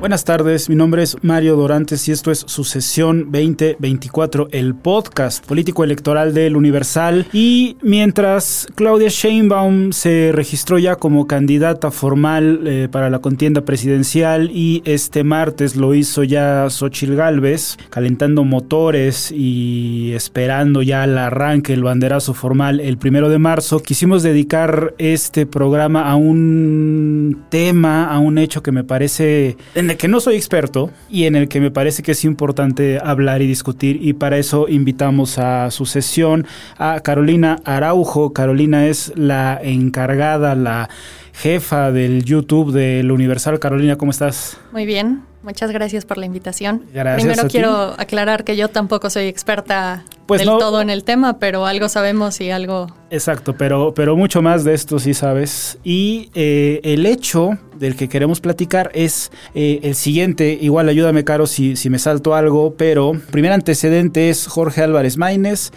Buenas tardes, mi nombre es Mario Dorantes y esto es Sucesión 2024, el podcast político electoral del Universal. Y mientras Claudia Sheinbaum se registró ya como candidata formal eh, para la contienda presidencial y este martes lo hizo ya Xochil Gálvez, calentando motores y esperando ya el arranque, el banderazo formal el primero de marzo, quisimos dedicar este programa a un tema, a un hecho que me parece el que no soy experto y en el que me parece que es importante hablar y discutir y para eso invitamos a su sesión a Carolina Araujo. Carolina es la encargada, la jefa del YouTube del Universal. Carolina, ¿cómo estás? Muy bien, muchas gracias por la invitación. Gracias Primero ti. quiero aclarar que yo tampoco soy experta Pues del no. todo en el tema, pero algo sabemos y algo... Exacto, pero, pero mucho más de esto sí sabes. Y eh, el hecho del que queremos platicar es eh, el siguiente. Igual ayúdame, Caro, si, si me salto algo, pero primer antecedente es Jorge Álvarez Maínez.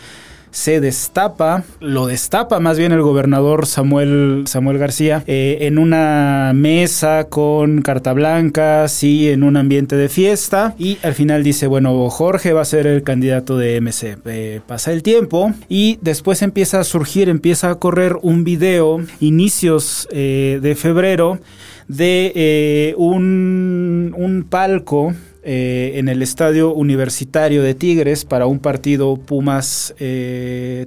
Se destapa, lo destapa más bien el gobernador Samuel, Samuel García, eh, en una mesa con carta blanca, sí, en un ambiente de fiesta. Y al final dice, bueno, Jorge va a ser el candidato de MC. Eh, pasa el tiempo y después empieza a surgir, empieza a correr un video, inicios eh, de febrero, de un, un palco eh, en el estadio universitario de Tigres para un partido Pumas eh,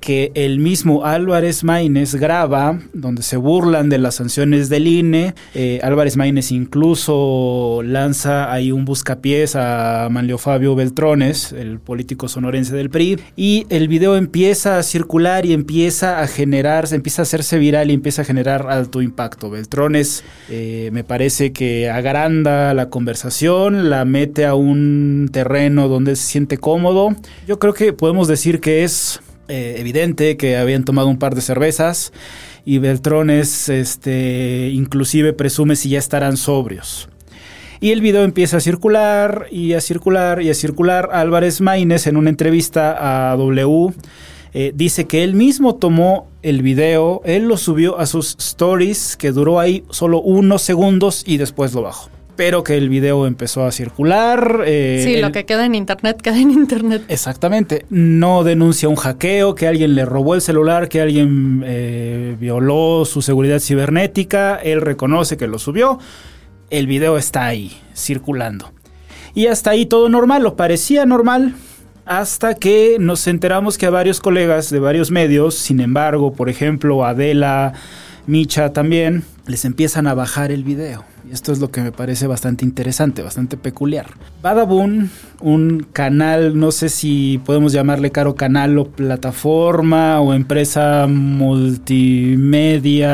que el mismo Álvarez Maínez graba, donde se burlan de las sanciones del INE. Eh, Álvarez Maínez incluso lanza ahí un buscapiés a Manlio Fabio Beltrones, el político sonorense del PRI, y el video empieza a circular y empieza a generar, empieza a hacerse viral y empieza a generar alto impacto. Beltrones eh, me parece que agranda la conversación, la mete a un terreno donde se siente cómodo. Yo creo que podemos decir que es eh, evidente que habían tomado un par de cervezas y Beltrones este, inclusive presume si ya estarán sobrios. Y el video empieza a circular y a circular y a circular. Álvarez Maínez en una entrevista a W eh, dice que él mismo tomó el video, él lo subió a sus stories que duró ahí solo unos segundos y después lo bajó. Pero que el video empezó a circular. eh, sí, lo que queda en internet, queda en internet. Exactamente. No denuncia un hackeo, que alguien le robó el celular, que alguien eh, violó su seguridad cibernética. Él reconoce que lo subió. El video está ahí, circulando. Y hasta ahí todo normal, lo parecía normal. Hasta que nos enteramos que a varios colegas de varios medios, sin embargo, por ejemplo, Adela, Micha también, les empiezan a bajar el video. Y esto es lo que me parece bastante interesante, bastante peculiar. Badaboom, un canal, no sé si podemos llamarle caro canal o plataforma o empresa multimedia.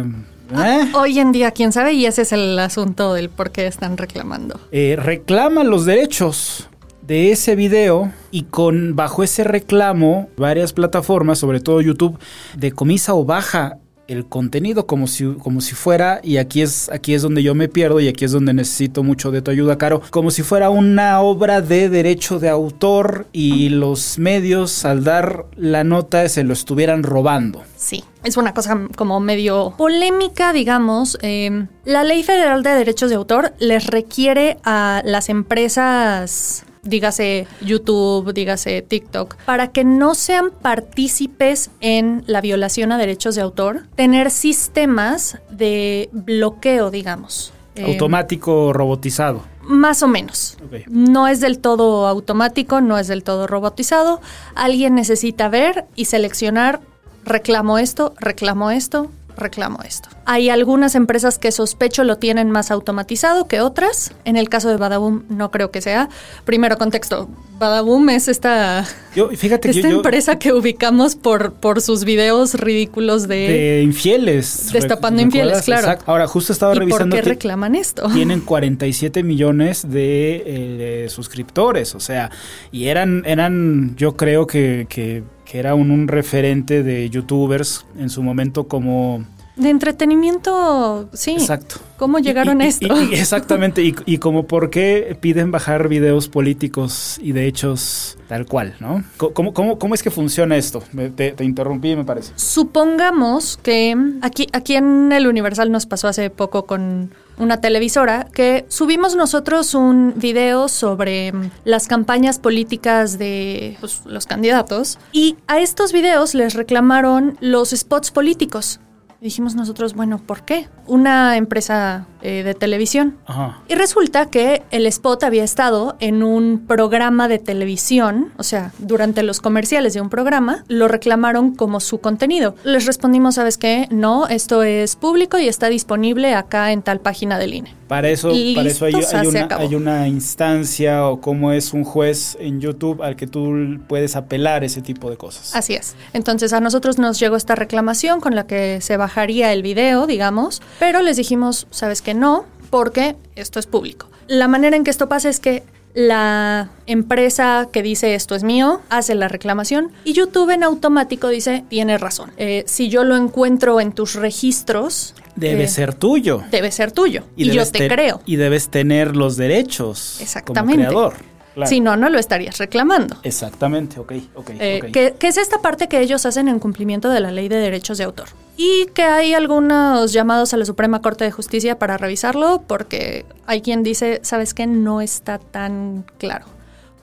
¿eh? Hoy en día, quién sabe, y ese es el asunto del por qué están reclamando. eh, reclama los derechos de ese video y con bajo ese reclamo varias plataformas, sobre todo YouTube, decomisa o baja el contenido como si, como si fuera, y aquí es, aquí es donde yo me pierdo y aquí es donde necesito mucho de tu ayuda, Caro, como si fuera una obra de derecho de autor y los medios al dar la nota se lo estuvieran robando. Sí, es una cosa como medio polémica, digamos. Eh, la Ley Federal de Derechos de Autor les requiere a las empresas, dígase YouTube, dígase TikTok, para que no sean partícipes en la violación a derechos de autor, tener sistemas de bloqueo, digamos. Eh, Automático robotizado. más o menos. No es del todo automático, no es del todo robotizado. Alguien necesita ver y seleccionar reclamo esto, reclamo esto, reclamo esto. Hay algunas empresas que sospecho lo tienen más automatizado que otras. En el caso de Badaboom no creo que sea. Primero contexto, Badaboom es esta, Yo, fíjate que esta yo- empresa que ubicamos por, por sus videos ridículos de... de infieles. Destapando ¿Rec- infieles, claro. Exacto. Ahora, justo estaba ¿Y por revisando qué que reclaman esto? tienen 47 millones de eh, suscriptores, o sea, y eran, eran yo creo que, que, que era un, un referente de youtubers en su momento como... De entretenimiento, sí. Exacto. ¿Cómo llegaron Y- a esto? y- exactamente, y, y como por qué piden bajar videos políticos y de hechos tal cual, ¿no? ¿Cómo, cómo, cómo es que funciona esto? Me- Te, te interrumpí, me parece. Supongamos que aquí, aquí en el Universal nos pasó hace poco con una televisora que subimos nosotros un video sobre mm, las campañas políticas de pues, los candidatos y a estos videos les reclamaron los spots políticos. Dijimos nosotros, bueno, ¿por qué? Una empresa eh, de televisión Ajá. y resulta que el spot había estado en un programa de televisión, o sea, durante los comerciales de un programa, lo reclamaron como su contenido. Les respondimos, ¿sabes qué? No, esto es público y está disponible acá en tal página del INE. Para eso, para eso hay, una, hay una instancia o cómo es un juez en YouTube al que tú puedes apelar ese tipo de cosas. Así es. Entonces a nosotros nos llegó esta reclamación con la que se bajaría el video, digamos, pero les dijimos, ¿sabes que no? Porque esto es público. La manera en que esto pasa es que la empresa que dice esto es mío hace la reclamación y YouTube en automático dice, tiene razón. Eh, si yo lo encuentro en tus registros, Debe eh, ser tuyo. Debe ser tuyo. Y, yo te creo. Y debes tener los derechos Exactamente. como creador. Claro. Si no, no lo estarías reclamando. Exactamente, ok, ok, Eh, ok. que, que es esta parte que ellos hacen en cumplimiento de la ley de derechos de autor. Y que hay algunos llamados a la Suprema Corte de Justicia para revisarlo porque hay quien dice, ¿sabes qué? No está tan claro.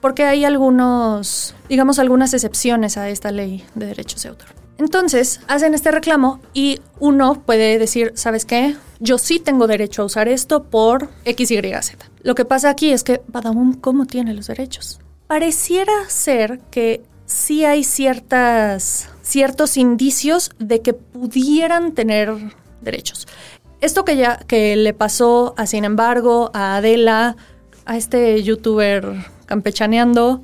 Porque hay algunos, digamos, algunas excepciones a esta ley de derechos de autor. Entonces, hacen este reclamo y uno puede decir, ¿sabes qué? Yo sí tengo derecho a usar esto por X, Y, Z. Lo que pasa aquí es que Badaboom, ¿cómo tiene los derechos? Pareciera ser que sí hay ciertas, ciertos indicios de que pudieran tener derechos. Esto que ya que le pasó a Sin embargo, a Adela, a este youtuber campechaneando.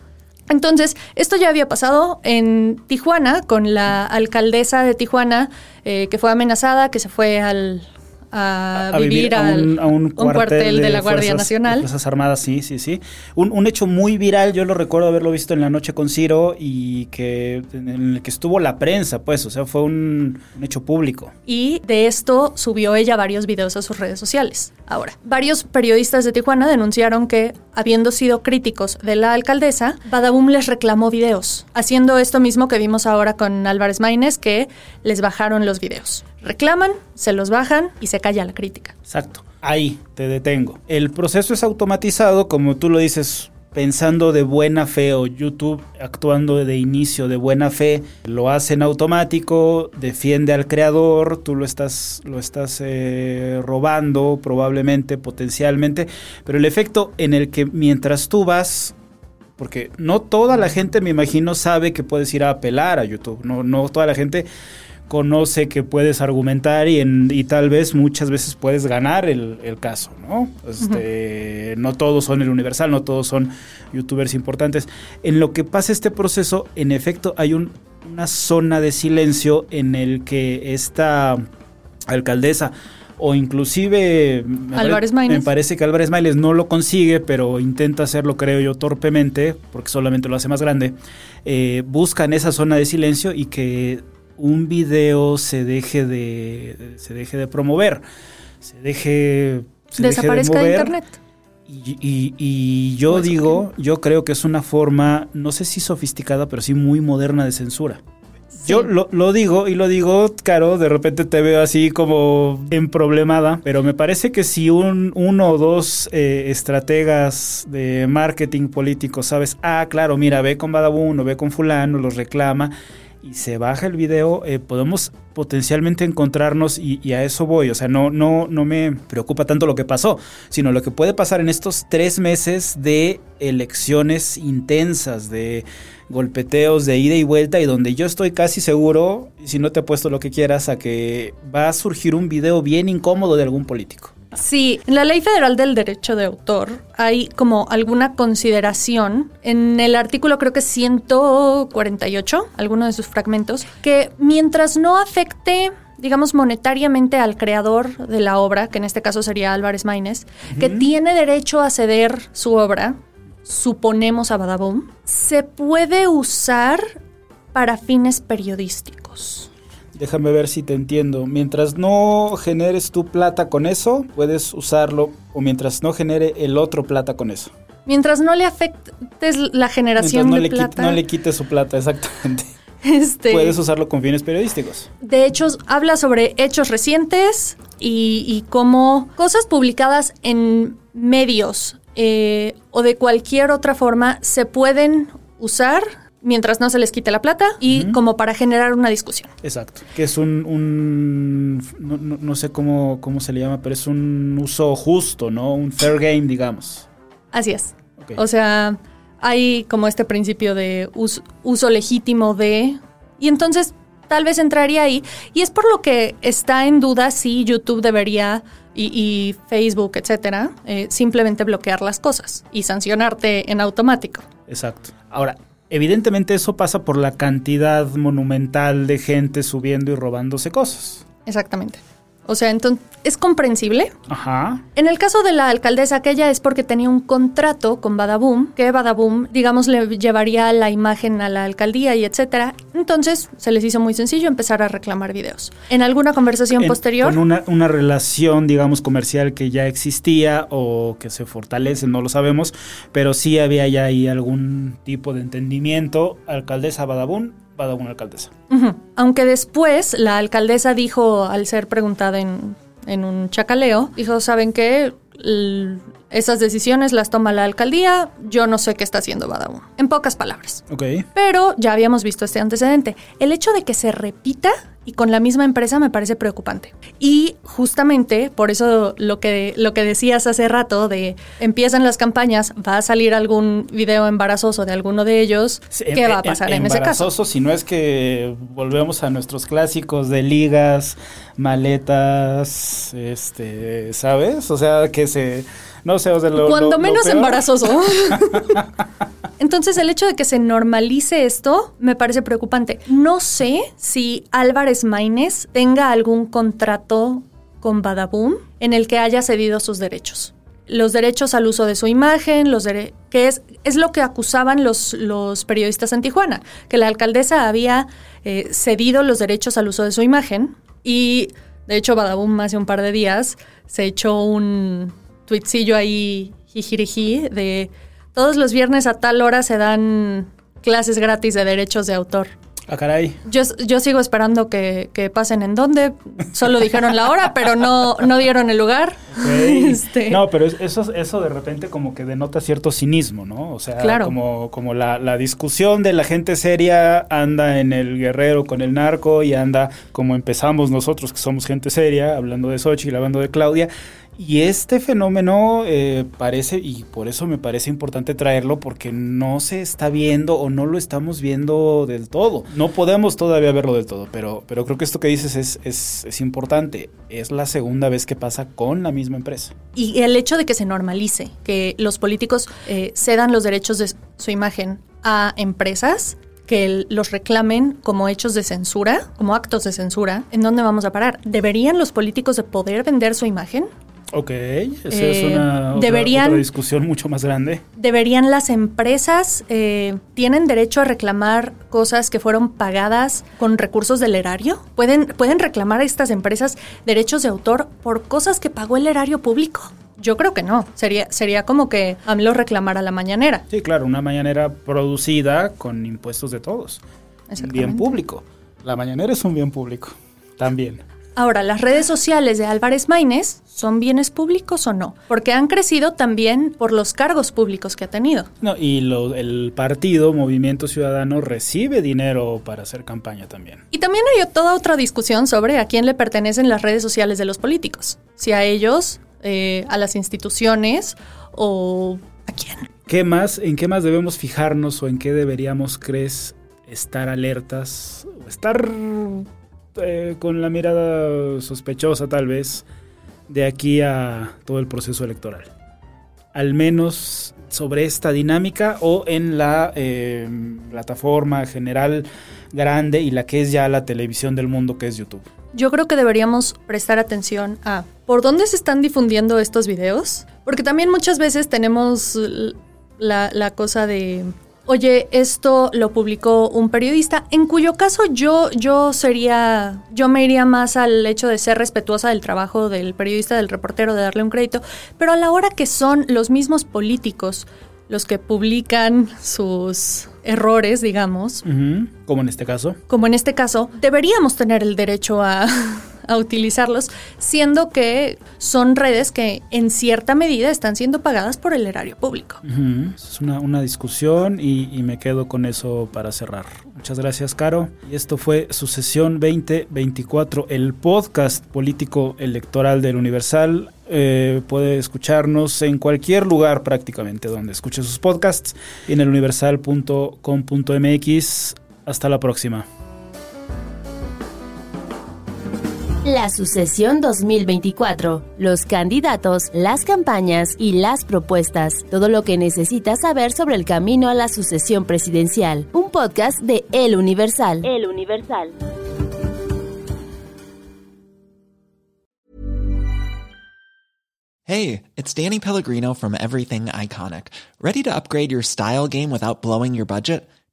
Entonces, esto ya había pasado en Tijuana con la alcaldesa de Tijuana eh, que fue amenazada, que se fue al, a, a vivir, a al un, a un cuartel, de, la Guardia Fuerzas- Nacional. Fuerzas Armadas, sí, sí, sí. Un, un hecho muy viral, yo lo recuerdo haberlo visto en la noche con Ciro y que en el que estuvo la prensa, pues, o sea, fue un, un hecho público. Y de esto subió ella varios videos a sus redes sociales. Ahora, varios periodistas de Tijuana denunciaron que, habiendo sido críticos de la alcaldesa, Badaboom les reclamó videos, haciendo esto mismo que vimos ahora con Álvarez Maínez, que les bajaron los videos. Reclaman, se los bajan y se calla la crítica. Exacto. Ahí te detengo. El proceso es automatizado, como tú lo dices, pensando de buena fe o YouTube actuando de inicio de buena fe, lo hace en automático, defiende al creador, tú lo estás, lo estás eh, robando probablemente, potencialmente, pero el efecto en el que mientras tú vas porque no toda la gente, me imagino, sabe que puedes ir a apelar a YouTube. No, no toda la gente conoce que puedes argumentar y, en, y tal vez muchas veces puedes ganar el, el caso, ¿no? Este, No todos son el universal, no todos son youtubers importantes. En lo que pasa este proceso, en efecto, hay un- una zona de silencio en el que esta alcaldesa o inclusive me Álvarez me Maínez. parece que Álvarez Maínez no lo consigue, pero intenta hacerlo, creo yo, torpemente, porque solamente lo hace más grande. Eh, buscan esa zona de silencio y que un video se deje de se deje de promover, se deje se deje Desaparezca de, mover. internet. Y, y- y yo Pues, digo, yo creo que es una forma, no sé si sofisticada, pero sí muy moderna de censura. Yo lo, lo digo y lo digo, Caro, de repente te veo así como emproblemada, pero me parece que si un, uno o dos eh, estrategas de marketing político sabes, ah, claro, mira, ve con Badabun o ve con fulano, los reclama, y se baja el video, eh, podemos potencialmente encontrarnos y, a eso voy. O sea, no, no, no me preocupa tanto lo que pasó, sino lo que puede pasar en estos tres meses de elecciones intensas, de golpeteos de ida y vuelta y donde yo estoy casi seguro, si no te he puesto lo que quieras, a que va a surgir un video bien incómodo de algún político. Sí, en la Ley Federal del Derecho de Autor hay como alguna consideración en el artículo creo que 148, alguno de sus fragmentos, que mientras no afecte digamos, monetariamente al creador de la obra, que en este caso sería Álvarez Maínez, que tiene derecho a ceder su obra, suponemos a Badaboom, se puede usar para fines periodísticos. Déjame ver si te entiendo. Mientras no generes tu plata con eso, puedes usarlo. O mientras no genere el otro plata con eso. Mientras no le afectes la generación no de le plata. no le quites su plata, exactamente. Este, Puedes usarlo con fines periodísticos. De hecho, habla sobre hechos recientes y, y cómo cosas publicadas en medios eh, o de cualquier otra forma se pueden usar mientras no se les quite la plata y uh -huh. como para generar una discusión. Exacto. Que es un, un no, no, no, sé cómo, cómo se le llama, pero es un uso justo, ¿no? Un fair game, digamos. Así es. Okay. O sea, hay como este principio de uso, uso legítimo de... Y entonces tal vez entraría ahí. Y es por lo que está en duda si YouTube debería y, y Facebook, etcétera, eh, simplemente bloquear las cosas y sancionarte en automático. Exacto. Ahora, evidentemente eso pasa por la cantidad monumental de gente subiendo y robándose cosas. Exactamente. O sea, entonces es comprensible. Ajá. En el caso de la alcaldesa aquella es porque tenía un contrato con Badaboom, que Badaboom, digamos, le llevaría la imagen a la alcaldía y etcétera. Entonces se les hizo muy sencillo empezar a reclamar videos. En alguna conversación en, posterior. Con una, una, relación, digamos, comercial que ya existía o que se fortalece, no lo sabemos, pero sí había ya ahí algún tipo de entendimiento. Alcaldesa Badaboom Badaboom alcaldesa. Uh -huh. Aunque después la alcaldesa dijo, al ser preguntada en, en un chacaleo, dijo, ¿saben qué? Esas decisiones las toma la alcaldía, yo no sé qué está haciendo Badaboom. En pocas palabras. Ok. Pero ya habíamos visto este antecedente. El hecho de que se repita y con la misma empresa me parece preocupante. Y justamente por eso lo que, lo que decías hace rato de empiezan las campañas, va a salir algún video embarazoso de alguno de ellos, sí, ¿qué va a pasar en, en ese caso? Embarazoso, si no es que volvemos a nuestros clásicos de ligas, maletas, este, ¿sabes? O sea, que no sé, o sea, lo, Cuando lo, menos lo embarazoso. Entonces el hecho de que se normalice esto me parece preocupante. No sé si Álvarez Maínez tenga algún contrato con Badaboom en el que haya cedido sus derechos. Los derechos al uso de su imagen, los que es, es lo que acusaban los, los periodistas en Tijuana, que la alcaldesa había eh, cedido los derechos al uso de su imagen y de hecho Badaboom hace un par de días se echó un tuitcillo ahí jijiriji de todos los viernes a tal hora se dan clases gratis de derechos de autor. Ah, caray. Yo, yo sigo esperando que, que, pasen en dónde. Solo dijeron la hora, pero no, no dieron el lugar. Okay. Este. No, pero eso, eso de repente como que denota cierto cinismo, ¿no? O sea, claro. como, como la, la, discusión de la gente seria anda en el guerrero con el narco y anda como empezamos nosotros, que somos gente seria, hablando de Xochitl, hablando de Claudia. Y este fenómeno eh, parece, y por eso me parece importante traerlo, porque no se está viendo o no lo estamos viendo del todo. No podemos todavía verlo del todo, pero, pero creo que esto que dices es, es, importante. Es la segunda vez que pasa con la misma empresa. Y el hecho de que se normalice, que los políticos eh, cedan los derechos de su imagen a empresas, que los reclamen como hechos de censura, como actos de censura, ¿en dónde vamos a parar? ¿Deberían los políticos de poder vender su imagen? Ok, esa eh, es una otra, deberían, otra, discusión mucho más grande. ¿Deberían las empresas, eh, tienen derecho a reclamar cosas que fueron pagadas con recursos del erario? ¿Pueden, ¿Pueden reclamar a estas empresas derechos de autor por cosas que pagó el erario público? Yo creo que no. Sería, sería como que AMLO reclamara la mañanera. Sí, claro, una mañanera producida con impuestos de todos. Bien público. La mañanera es un bien público. También. Ahora, ¿las redes sociales de Álvarez Maínez son bienes públicos o no? Porque han crecido también por los cargos públicos que ha tenido. No, y lo, el partido Movimiento Ciudadano recibe dinero para hacer campaña también. Y también hay toda otra discusión sobre a quién le pertenecen las redes sociales de los políticos. Si a ellos, eh, a las instituciones o a quién. ¿Qué más, en qué más debemos fijarnos o en qué deberíamos, crees, estar alertas? O estar eh, con la mirada sospechosa tal vez de aquí a todo el proceso electoral. Al menos sobre esta dinámica o en la eh, plataforma general grande y la que es ya la televisión del mundo que es YouTube. Yo creo que deberíamos prestar atención a por dónde se están difundiendo estos videos, porque también muchas veces tenemos la, la cosa de oye, esto lo publicó un periodista, en cuyo caso yo, yo sería, yo me iría más al hecho de ser respetuosa del trabajo del periodista, del reportero, de darle un crédito, pero a la hora que son los mismos políticos los que publican sus errores, digamos. Como en este caso. Como en este caso, deberíamos tener el derecho a, a utilizarlos, siendo que son redes que en cierta medida están siendo pagadas por el erario público. Es una, una discusión y, me quedo con eso para cerrar. Muchas gracias, Caro. Y esto fue Sucesión 2024, el podcast político electoral del Universal. Eh, puede escucharnos en cualquier lugar prácticamente donde escuche sus podcasts en el universal.com.mx. Hasta la próxima. La sucesión 2024, los candidatos, las campañas y las propuestas, todo lo que necesitas saber sobre el camino a la sucesión presidencial. Un podcast de El Universal. El Universal. Hey, it's Danny Pellegrino from Everything Iconic. Ready to upgrade your style game without blowing your budget?